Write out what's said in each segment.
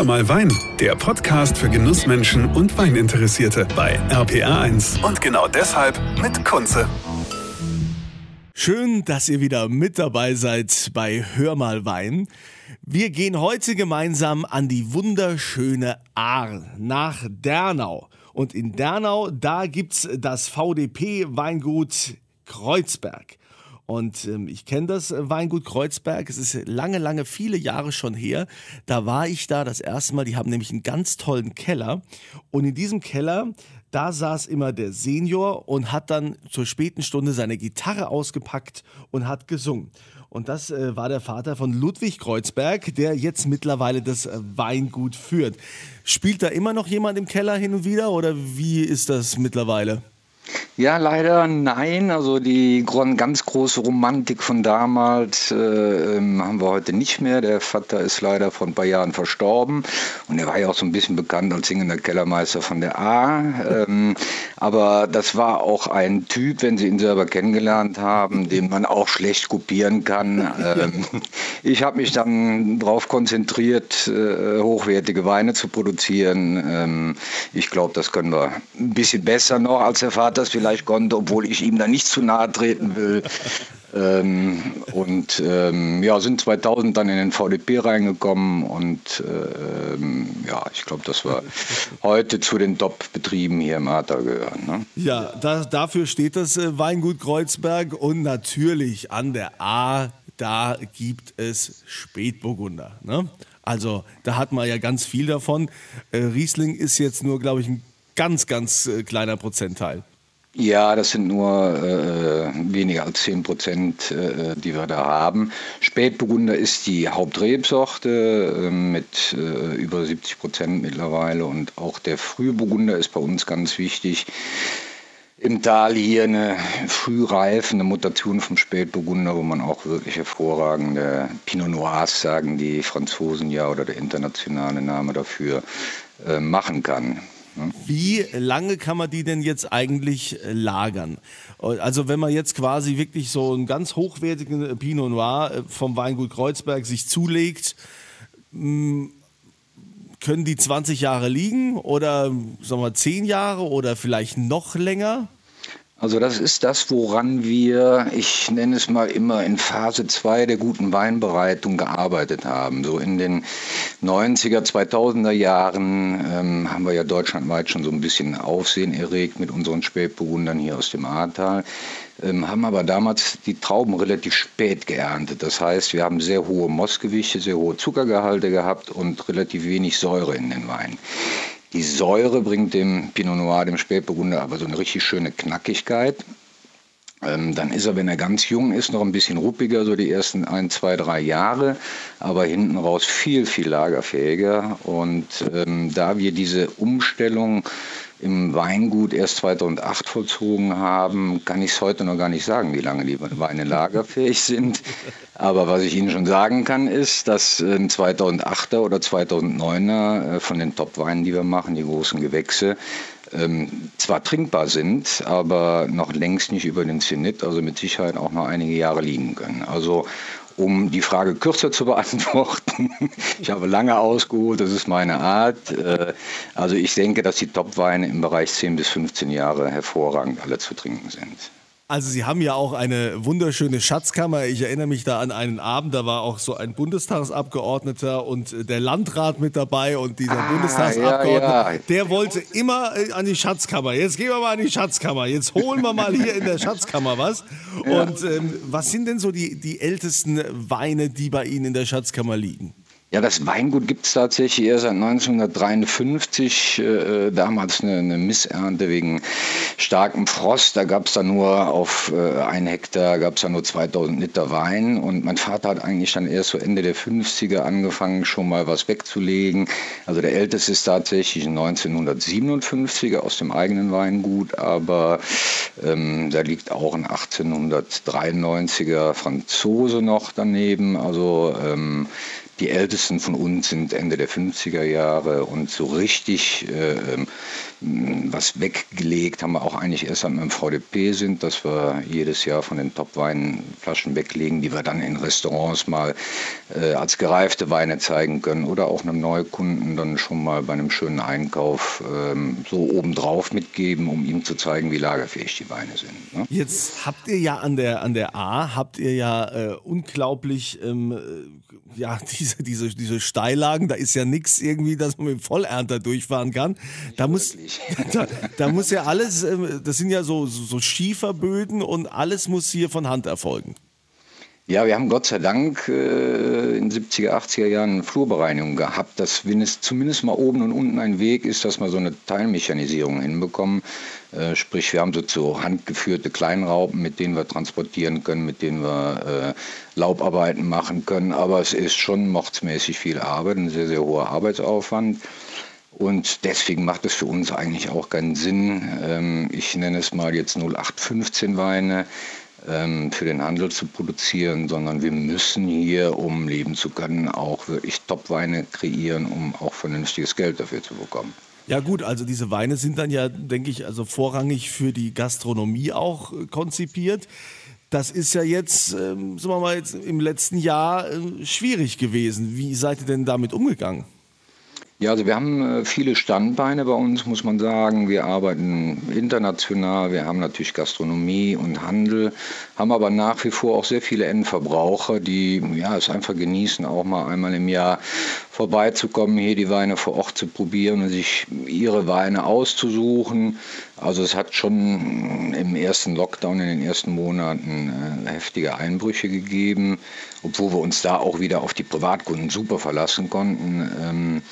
Hör mal Wein, der Podcast für Genussmenschen und Weininteressierte bei RPR1. Und genau deshalb mit Kunze. Schön, dass ihr wieder mit dabei seid bei Hör mal Wein. Wir gehen heute gemeinsam an die wunderschöne Ahr nach Dernau. Und in Dernau, da gibt's das VDP Weingut Kreuzberg. Und ähm, ich kenne das Weingut Kreuzberg. Es ist lange, lange, viele Jahre schon her. Da war ich da das erste Mal. Die haben nämlich einen ganz tollen Keller. Und in diesem Keller, da saß immer der Senior und hat dann zur späten Stunde seine Gitarre ausgepackt und hat gesungen. Und das äh, war der Vater von Ludwig Kreuzberg, der jetzt mittlerweile das äh, Weingut führt. Spielt da immer noch jemand im Keller hin und wieder oder wie ist das mittlerweile? Ja, leider nein. Also die ganz große Romantik von damals äh, ähm, haben wir heute nicht mehr. Der Vater ist leider vor ein paar Jahren verstorben und er war ja auch so ein bisschen bekannt als singender Kellermeister von der A. Ähm, aber das war auch ein Typ, wenn Sie ihn selber kennengelernt haben, den man auch schlecht kopieren kann. Ähm, ich habe mich dann darauf konzentriert, äh, hochwertige Weine zu produzieren. Ähm, ich glaube, das können wir ein bisschen besser noch als der Vater das vielleicht konnte, obwohl ich ihm da nicht zu nahe treten will. ähm, und ähm, ja, sind 2000 dann in den VDP reingekommen und ähm, ja, ich glaube, dass wir heute zu den Top-Betrieben hier im Ahrtal gehören. Ne? Ja, da, dafür steht das äh, Weingut Kreuzberg und natürlich an der A, da gibt es Spätburgunder. Ne? Also da hat man ja ganz viel davon. Äh, Riesling ist jetzt nur, glaube ich, ein ganz, ganz äh, kleiner Prozentteil. Ja, das sind nur äh, weniger als 10 Prozent, äh, die wir da haben. Spätburgunder ist die Hauptrebsorte äh, mit über 70 Prozent mittlerweile und auch der Frühburgunder ist bei uns ganz wichtig. Im Tal hier eine Frühreife, eine Mutation vom Spätburgunder, wo man auch wirklich hervorragende Pinot Noirs, sagen die Franzosen ja, oder der internationale Name dafür, äh, machen kann. Wie lange kann man die denn jetzt eigentlich äh, lagern? Also wenn man jetzt quasi wirklich so einen ganz hochwertigen Pinot Noir äh, vom Weingut Kreuzberg sich zulegt, mm, können die 20 Jahre liegen oder sagen wir 10 Jahre oder vielleicht noch länger? Also das ist das, woran wir, ich nenne es mal immer in Phase 2 der guten Weinbereitung gearbeitet haben. So in den 90er, 2000er Jahren ähm, haben wir ja deutschlandweit schon so ein bisschen Aufsehen erregt mit unseren Spätburgundern hier aus dem Ahrtal, ähm, haben aber damals die Trauben relativ spät geerntet. Das heißt, wir haben sehr hohe Mossgewichte, sehr hohe Zuckergehalte gehabt und relativ wenig Säure in den Wein. Die Säure bringt dem Pinot Noir, dem Spätburgunder, aber so eine richtig schöne Knackigkeit. Ähm, dann ist er, wenn er ganz jung ist, noch ein bisschen ruppiger, so die ersten ein, zwei, drei Jahre, aber hinten raus viel, viel lagerfähiger. Und ähm, da wir diese Umstellung im Weingut erst 2008 vollzogen haben, kann ich es heute noch gar nicht sagen, wie lange die Weine lagerfähig sind. Aber was ich Ihnen schon sagen kann, ist, dass ein 2008er oder 2009er äh, von den Top-Weinen, die wir machen, die großen Gewächse, ähm, zwar trinkbar sind, aber noch längst nicht über den Zenit, also mit Sicherheit auch noch einige Jahre liegen können. Also um die Frage kürzer zu beantworten, ich habe lange ausgeholt, das ist meine Art. Äh, also ich denke, dass die Top-Weine im Bereich 10 bis 15 Jahre hervorragend alle zu trinken sind. Also Sie haben ja auch eine wunderschöne Schatzkammer. Ich erinnere mich da an einen Abend, da war auch so ein Bundestagsabgeordneter und der Landrat mit dabei und dieser ah, Bundestagsabgeordnete, ja, ja. der wollte immer äh, an die Schatzkammer. Jetzt gehen wir mal an die Schatzkammer. Jetzt holen wir mal hier in der Schatzkammer was. Ja. Und ähm, was sind denn so die, die ältesten Weine, die bei Ihnen in der Schatzkammer liegen? Ja, das Weingut gibt es tatsächlich erst seit 1953. Äh, damals eine, eine, Missernte wegen starkem Frost. Da gab es dann nur auf äh, ein Hektar gab es dann nur 2000 Liter Wein. Und mein Vater hat eigentlich dann erst so Ende der 50er angefangen, schon mal was wegzulegen. Also der älteste ist tatsächlich 1957er aus dem eigenen Weingut, aber ähm, da liegt auch ein 1893er Franzose noch daneben. Also ähm, Die ältesten von uns sind Ende der 50er Jahre und so richtig äh, ähm, was weggelegt haben wir auch eigentlich erst am VDP sind, dass wir jedes Jahr von den Top-Weinflaschen weglegen, die wir dann in Restaurants mal äh, als gereifte Weine zeigen können oder auch einem Neukunden dann schon mal bei einem schönen Einkauf ähm, so obendrauf mitgeben, um ihm zu zeigen, wie lagerfähig die Weine sind. Ne? Jetzt habt ihr ja an der, an der A, habt ihr ja äh, unglaublich ähm, äh, ja, diese, diese, diese Steillagen, da ist ja nichts irgendwie, dass man mit dem Vollernter durchfahren kann. Da muss, da, da, muss ja alles, ähm, das sind ja so, so Schieferböden und alles muss hier von Hand erfolgen. Ja, wir haben Gott sei Dank äh, in 70er, 80er Jahren Flurbereinigung gehabt, dass wenn es zumindest mal oben und unten ein Weg ist, dass wir so eine Teilmechanisierung hinbekommen. Äh, sprich, wir haben so zu Hand geführte Kleinraupen, mit denen wir transportieren können, mit denen wir äh, Laubarbeiten machen können. Aber es ist schon mordsmäßig viel Arbeit, ein sehr, sehr hoher Arbeitsaufwand. Und deswegen macht es für uns eigentlich auch keinen Sinn, ähm, ich nenne es mal jetzt 0815 Weine für den Handel zu produzieren, sondern wir müssen hier, um leben zu können, auch wirklich Top-Weine kreieren, um auch vernünftiges Geld dafür zu bekommen. Ja gut, also diese Weine sind dann ja, denke ich, also vorrangig für die Gastronomie auch äh, konzipiert. Das ist ja jetzt, ähm, sagen wir mal, jetzt im letzten Jahr äh, schwierig gewesen. Wie seid ihr denn damit umgegangen? Ja, also wir haben äh, viele Standbeine bei uns, muss man sagen. Wir arbeiten international, wir haben natürlich Gastronomie und Handel, haben aber nach wie vor auch sehr viele Endverbraucher, die ja, es einfach genießen, auch mal einmal im Jahr vorbeizukommen, hier die Weine vor Ort zu probieren und sich ihre Weine auszusuchen. Also es hat schon im ersten Lockdown, in den ersten Monaten äh, heftige Einbrüche gegeben, obwohl wir uns da auch wieder auf die Privatkunden super verlassen konnten.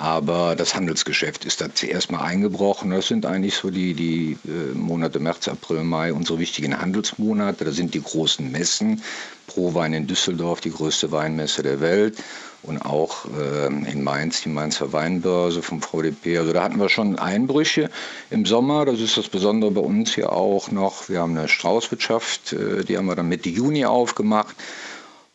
Ähm, aber das Handelsgeschäft ist da zuerst mal eingebrochen. Das sind eigentlich so die, die äh, Monate März, April, Mai, unsere wichtigen Handelsmonate. Da sind die großen Messen. Pro Wein in Düsseldorf, die größte Weinmesse der Welt. Und auch äh, in Mainz, die Mainzer Weinbörse vom VDP. Also da hatten wir schon Einbrüche im Sommer. Das ist das Besondere bei uns hier auch noch. Wir haben eine Straußwirtschaft, äh, die haben wir dann Mitte Juni aufgemacht.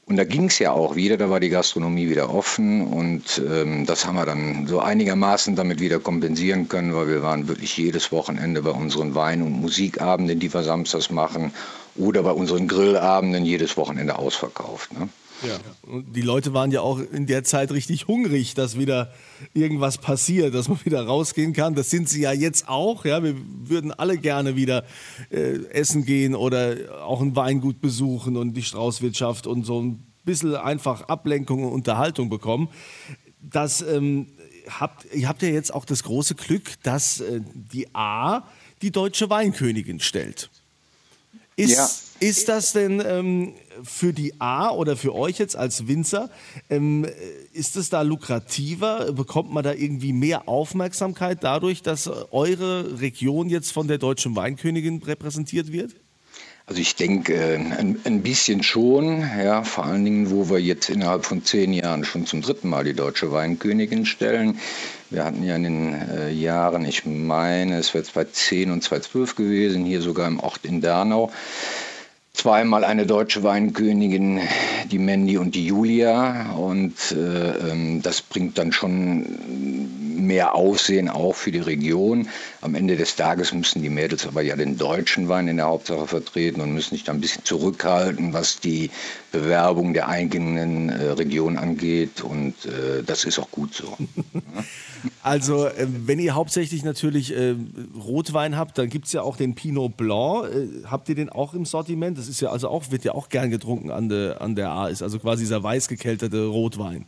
Und da ging es ja auch wieder, da war die Gastronomie wieder offen und ähm, das haben wir dann so einigermaßen damit wieder kompensieren können, weil wir waren wirklich jedes Wochenende bei unseren Wein- und Musikabenden, die wir samstags machen, oder bei unseren Grillabenden jedes Wochenende ausverkauft. Ne? Ja. Und die Leute waren ja auch in der Zeit richtig hungrig, dass wieder irgendwas passiert, dass man wieder rausgehen kann. Das sind sie ja jetzt auch. Ja, wir würden alle gerne wieder äh, essen gehen oder auch ein Weingut besuchen und die Straußwirtschaft und so ein bisschen einfach Ablenkung und Unterhaltung bekommen. Das ähm, habt, ihr habt ja jetzt auch das große Glück, dass äh, die A die deutsche Weinkönigin stellt. Ist, ja. Ist das denn ähm, für die A oder für euch jetzt als Winzer, ähm, ist es da lukrativer? Bekommt man da irgendwie mehr Aufmerksamkeit dadurch, dass eure Region jetzt von der deutschen Weinkönigin repräsentiert wird? Also ich denke äh, ein, ein, bisschen schon, ja, vor allen Dingen, wo wir jetzt innerhalb von zehn Jahren schon zum dritten Mal die deutsche Weinkönigin stellen. Wir hatten ja in den äh, Jahren, ich meine, es wäre 2010 und 2012 gewesen, hier sogar im Ort in Dernau, zweimal eine deutsche Weinkönigin, die Mandy und die Julia. Und äh, ähm, das bringt dann schon mehr Aussehen auch für die Region. Am Ende des Tages müssen die Mädels aber ja den deutschen Wein in der Hauptsache vertreten und müssen sich da ein bisschen zurückhalten, was die Bewerbung der eigenen äh, Region angeht. Und äh, das ist auch gut so. Also, äh, wenn ihr hauptsächlich natürlich äh, Rotwein habt, dann gibt es ja auch den Pinot Blanc. Äh, habt ihr den auch im Sortiment? Das ist ja also auch, wird ja auch gern getrunken an der, an der A, ist also quasi dieser weiß gekelterte Rotwein.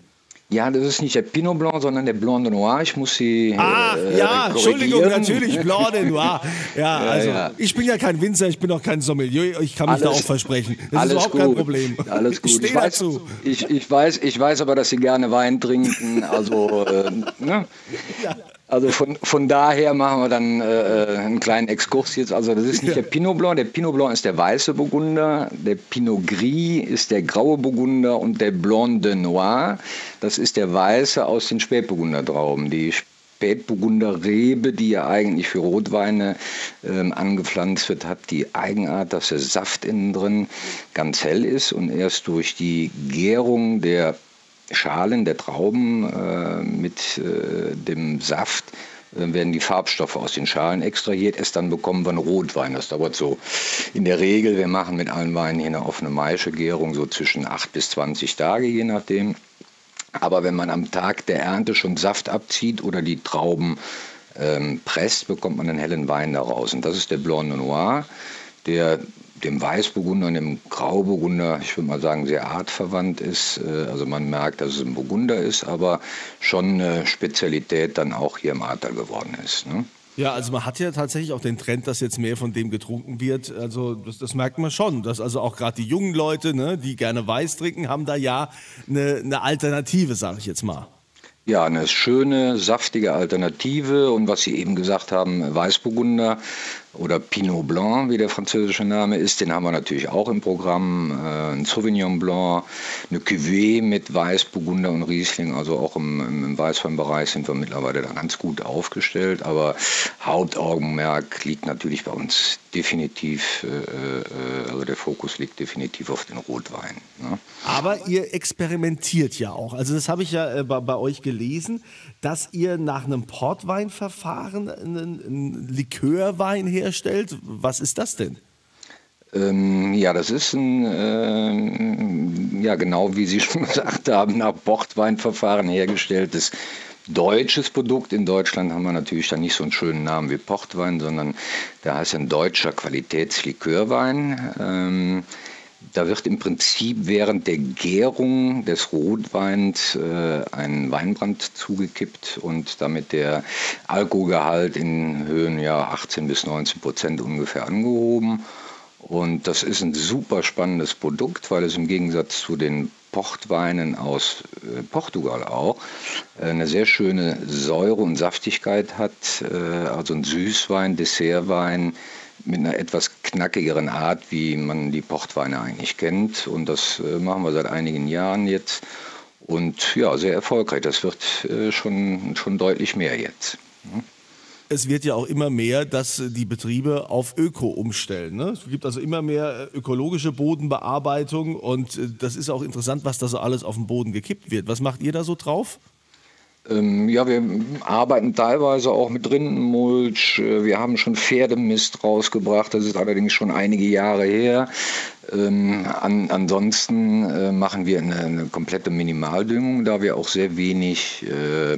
Ja, das ist nicht der Pinot Blanc, sondern der Blanc de Noir. Ich muss Sie. Ah, äh, ja, Entschuldigung, natürlich, Blanc de Noir. Ja, ja also ja. ich bin ja kein Winzer, ich bin auch kein Sommelier. Ich kann mich alles, da auch versprechen. Das ist überhaupt gut. kein Problem. Alles gut. Ich, ich, weiß, dazu. Ich, ich, weiß, ich weiß aber, dass Sie gerne Wein trinken. Also, äh, ne? Ja. Also von, von daher machen wir dann äh, einen kleinen Exkurs jetzt. Also das ist nicht ja. der Pinot Blanc. Der Pinot Blanc ist der weiße Burgunder, der Pinot Gris ist der graue Burgunder und der Blanc de Noir, das ist der weiße aus den Spätburgundertrauben. Die Spätburgunder Rebe, die ja eigentlich für Rotweine ähm, angepflanzt wird, hat die Eigenart, dass der Saft innen drin ganz hell ist und erst durch die Gärung der Schalen der Trauben äh, mit äh, dem Saft dann werden die Farbstoffe aus den Schalen extrahiert. Erst dann bekommen wir einen Rotwein. Das dauert so in der Regel, wir machen mit allen Weinen hier eine offene Maischegärung, so zwischen 8 bis 20 Tage, je nachdem. Aber wenn man am Tag der Ernte schon Saft abzieht oder die Trauben ähm, presst, bekommt man einen hellen Wein daraus. Und das ist der Blanc Noir, der dem Weißburgunder und dem Grauburgunder, ich würde mal sagen, sehr artverwandt ist. Äh, also man merkt, dass es ein Burgunder ist, aber schon eine Spezialität dann auch hier im Ahrtal geworden ist. Ne? Ja, also man hat ja tatsächlich auch den Trend, dass jetzt mehr von dem getrunken wird. Also das, das merkt man schon, dass also auch gerade die jungen Leute, ne, die gerne Weiß trinken, haben da ja eine, eine Alternative, sage ich jetzt mal. Ja, eine schöne, saftige Alternative und was Sie eben gesagt haben, Weißburgunder oder Pinot Blanc, wie der französische Name ist, den haben wir natürlich auch im Programm. Äh, ein Sauvignon Blanc, eine Cuvée mit Weißburgunder und Riesling, also auch im, im Weißweinbereich sind wir mittlerweile da ganz gut aufgestellt. Aber Hauptaugenmerk liegt natürlich bei uns definitiv, äh, äh, also der Fokus liegt definitiv auf den Rotwein. Ne? Aber ihr experimentiert ja auch. Also das habe ich ja bei, bei euch gelesen, dass ihr nach einem Portweinverfahren einen, einen Likörwein her herstellt. Was ist das denn? Ähm, ja, das ist ein, äh, ja genau wie Sie schon gesagt haben, nach Portweinverfahren hergestelltes deutsches Produkt. In Deutschland haben wir natürlich dann nicht so einen schönen Namen wie Portwein, sondern da heißt ein deutscher Qualitätslikörwein. Ähm, da wird im Prinzip während der Gärung des Rotweins äh, ein Weinbrand zugekippt und damit der Alkoholgehalt in Höhen ja 18 bis 19 Prozent ungefähr angehoben. Und das ist ein super spannendes Produkt, weil es im Gegensatz zu den Portweinen aus äh, Portugal auch äh, eine sehr schöne Säure und Saftigkeit hat. Äh, also ein Süßwein, Dessertwein, mit einer etwas knackigeren Art, wie man die Portweine eigentlich kennt. Und das äh, machen wir seit einigen Jahren jetzt. Und ja, sehr erfolgreich. Das wird äh, schon, schon deutlich mehr jetzt. Hm? Es wird ja auch immer mehr, dass die Betriebe auf Öko umstellen. Ne? Es gibt also immer mehr äh, ökologische Bodenbearbeitung und das ist auch interessant, was da so alles auf den Boden gekippt wird. Was macht ihr da so drauf? Ähm, ja, wir arbeiten teilweise auch mit Rindenmulch. Äh, wir haben schon Pferdemist rausgebracht. Das ist allerdings schon einige Jahre her. Ähm, an, ansonsten äh, machen wir eine, eine, komplette Minimaldüngung, da wir auch sehr wenig äh,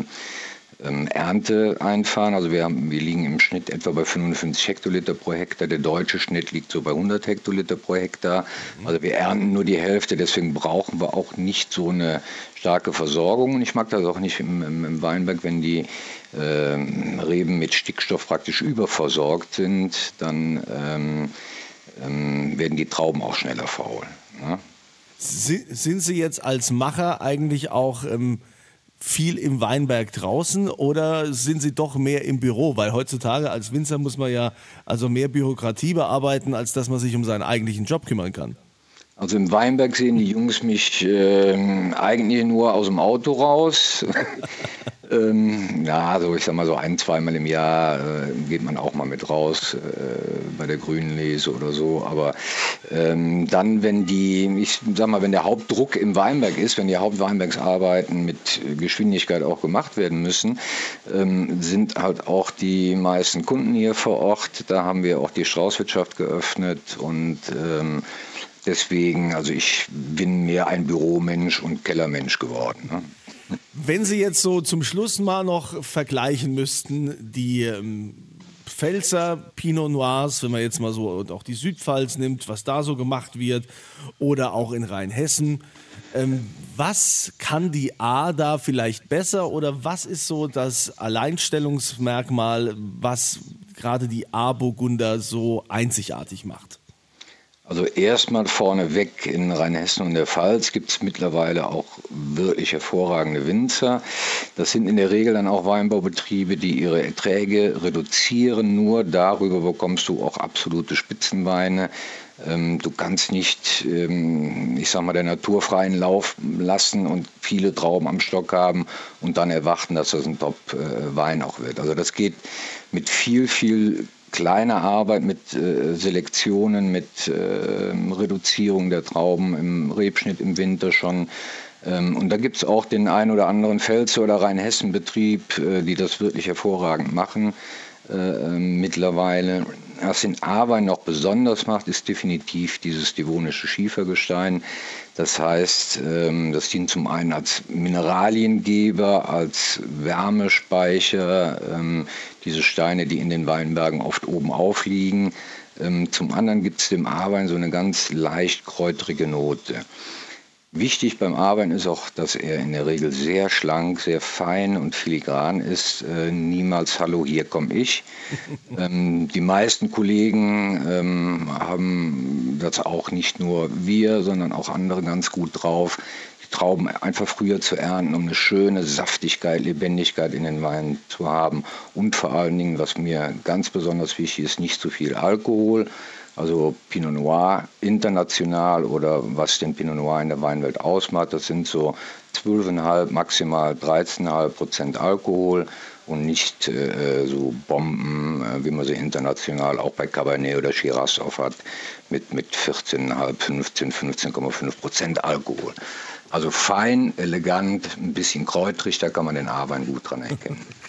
ähm, Ernte einfahren. Also wir, haben, wir liegen im Schnitt etwa bei 55 Hektoliter pro Hektar. Der deutsche Schnitt liegt so bei 100 Hektoliter pro Hektar. Mhm. Also wir ernten nur die Hälfte, deswegen brauchen wir auch nicht so eine starke Versorgung. Und ich mag das auch nicht im, im, im Weinberg, wenn die äh, Reben mit Stickstoff praktisch überversorgt sind, dann ähm, ähm, werden die Trauben auch schneller faul. Ne? Sind Sie jetzt als Macher eigentlich auch ähm, viel im Weinberg draußen oder sind Sie doch mehr im Büro? Weil heutzutage als Winzer muss man ja also mehr Bürokratie bearbeiten, als dass man sich um seinen eigentlichen Job kümmern kann. Also im Weinberg sehen die Jungs mich äh, eigentlich nur aus dem Auto raus. Ähm, ja, so ich sag mal so ein, zweimal im Jahr äh, geht man auch mal mit raus äh, bei der grünen Lese oder so. Aber ähm, dann, wenn die, ich sag mal, wenn der Hauptdruck im Weinberg ist, wenn die Hauptweinbergsarbeiten mit Geschwindigkeit auch gemacht werden müssen, ähm, sind halt auch die meisten Kunden hier vor Ort. Da haben wir auch die Straußwirtschaft geöffnet und ähm, deswegen, also ich bin mehr ein Büromensch und Kellermensch geworden. Ne? Wenn Sie jetzt so zum Schluss mal noch vergleichen müssten, die ähm, Pfälzer Pinot Noirs, wenn man jetzt mal so und auch die Südpfalz nimmt, was da so gemacht wird, oder auch in Rheinhessen, ähm, was kann die A da vielleicht besser oder was ist so das Alleinstellungsmerkmal, was gerade die A-Burgunder so einzigartig macht? Also erstmal vorneweg in Rheinhessen und der Pfalz gibt es mittlerweile auch wirklich hervorragende Winzer. Das sind in der Regel dann auch Weinbaubetriebe, die ihre Erträge reduzieren. Nur darüber bekommst du auch absolute Spitzenweine. Ähm, du kannst nicht, ähm, ich sag mal, der Natur freien Lauf lassen und viele Trauben am Stock haben und dann erwarten, dass das ein Top-Wein auch wird. Also das geht mit viel, viel kleine Arbeit mit äh, Selektionen, mit äh, Reduzierung der Trauben im Rebschnitt im Winter schon Ähm, und da gibt es auch den einen oder anderen Pfälzer oder Rheinhessen-Betrieb, äh, die das wirklich hervorragend machen äh, ähm, mittlerweile. Was den Ahrwein noch besonders macht, ist definitiv dieses devonische Schiefergestein. Das heißt, ähm, das dient zum einen als Mineraliengeber, als Wärmespeicher, ähm, diese Steine, die in den Weinbergen oft oben aufliegen. Ähm, zum anderen gibt es dem Ahrwein so eine ganz leicht kräutrige Note. Wichtig beim Arbeiten ist auch, dass er in der Regel sehr schlank, sehr fein und filigran ist. Äh, niemals Hallo, hier komme ich. ähm, die meisten Kollegen ähm, haben das auch nicht nur wir, sondern auch andere ganz gut drauf, die Trauben einfach früher zu ernten, um eine schöne Saftigkeit, Lebendigkeit in den Weinen zu haben. Und vor allen Dingen, was mir ganz besonders wichtig ist, nicht zu viel Alkohol. Also Pinot Noir international oder was den Pinot Noir in der Weinwelt ausmacht, das sind so 12,5, maximal 13,5 Prozent Alkohol und nicht äh, so Bomben, äh, wie man sie international auch bei Cabernet oder Shiraz aufhat, mit, mit 14,5, 15, 15,5 Prozent Alkohol. Also fein, elegant, ein bisschen kräutrig, da kann man den A-Wein gut dran erkennen.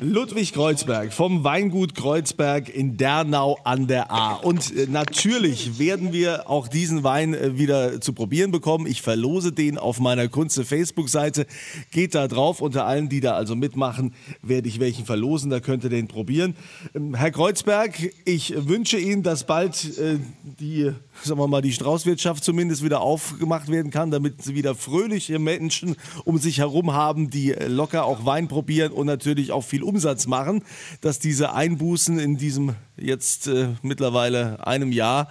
Ludwig Kreuzberg vom Weingut Kreuzberg in Dernau an der A. Und äh, natürlich werden wir auch diesen Wein äh, wieder zu probieren bekommen. Ich verlose den auf meiner Kunze Facebook-Seite. Geht da drauf. Unter allen, die da also mitmachen, werde ich welchen verlosen. Da könnt ihr den probieren. Ähm, Herr Kreuzberg, ich wünsche Ihnen, dass bald äh, die sagen wir mal, die Straußwirtschaft zumindest wieder aufgemacht werden kann, damit sie wieder fröhliche Menschen um sich herum haben, die locker auch Wein probieren und natürlich auch viel Umsatz machen, dass diese Einbußen in diesem jetzt äh, mittlerweile einem Jahr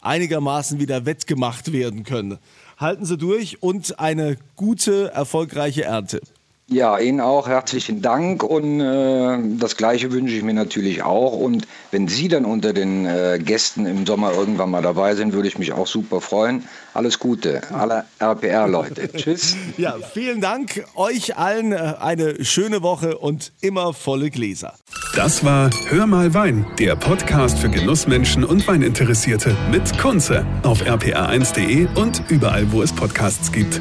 einigermaßen wieder wettgemacht werden können. Halten Sie durch und eine gute, erfolgreiche Ernte. Ja, Ihnen auch herzlichen Dank und äh, das Gleiche wünsche ich mir natürlich auch. Und wenn Sie dann unter den äh, Gästen im Sommer irgendwann mal dabei sind, würde ich mich auch super freuen. Alles Gute, alle RPR-Leute. Tschüss. Ja, vielen Dank. Euch allen äh, eine schöne Woche und immer volle Gläser. Das war Hör mal Wein, der Podcast für Genussmenschen und Weininteressierte mit Kunze auf rpr1.de und überall, wo es Podcasts gibt.